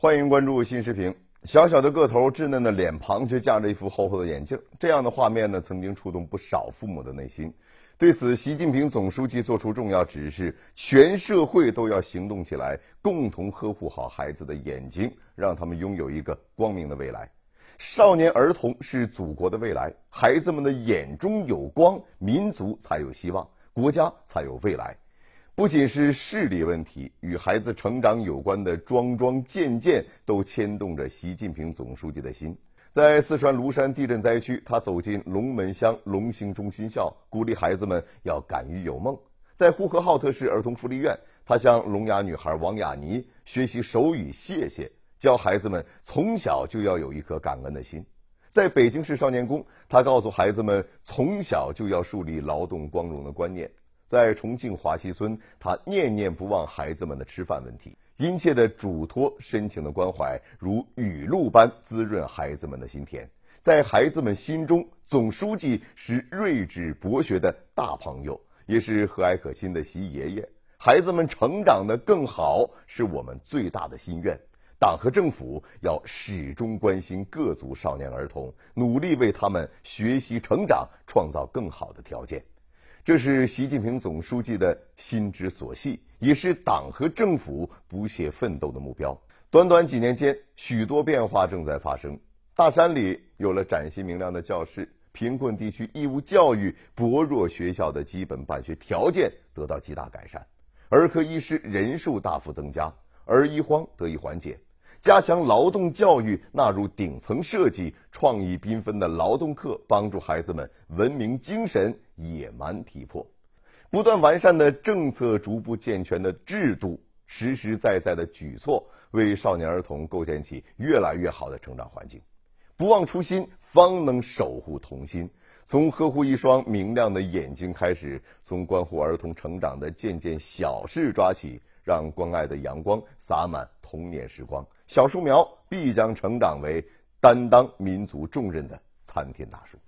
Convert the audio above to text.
欢迎关注新视频。小小的个头、稚嫩的脸庞，却架着一副厚厚的眼镜，这样的画面呢，曾经触动不少父母的内心。对此，习近平总书记作出重要指示：全社会都要行动起来，共同呵护好孩子的眼睛，让他们拥有一个光明的未来。少年儿童是祖国的未来，孩子们的眼中有光，民族才有希望，国家才有未来。不仅是视力问题，与孩子成长有关的桩桩件件都牵动着习近平总书记的心。在四川芦山地震灾区，他走进龙门乡龙兴中心校，鼓励孩子们要敢于有梦。在呼和浩特市儿童福利院，他向聋哑女孩王雅妮学习手语“谢谢”，教孩子们从小就要有一颗感恩的心。在北京市少年宫，他告诉孩子们从小就要树立劳动光荣的观念。在重庆华西村，他念念不忘孩子们的吃饭问题，殷切的嘱托，深情的关怀，如雨露般滋润孩子们的心田。在孩子们心中，总书记是睿智博学的大朋友，也是和蔼可亲的习爷爷。孩子们成长的更好，是我们最大的心愿。党和政府要始终关心各族少年儿童，努力为他们学习成长创造更好的条件。这是习近平总书记的心之所系，也是党和政府不懈奋斗的目标。短短几年间，许多变化正在发生。大山里有了崭新明亮的教室，贫困地区义务教育薄弱学校的基本办学条件得到极大改善，儿科医师人数大幅增加，儿医荒得以缓解。加强劳动教育，纳入顶层设计，创意缤纷的劳动课，帮助孩子们文明精神野蛮体魄。不断完善的政策，逐步健全的制度，实实在在的举措，为少年儿童构建起越来越好的成长环境。不忘初心，方能守护童心。从呵护一双明亮的眼睛开始，从关护儿童成长的件件小事抓起。让关爱的阳光洒满童年时光，小树苗必将成长为担当民族重任的参天大树。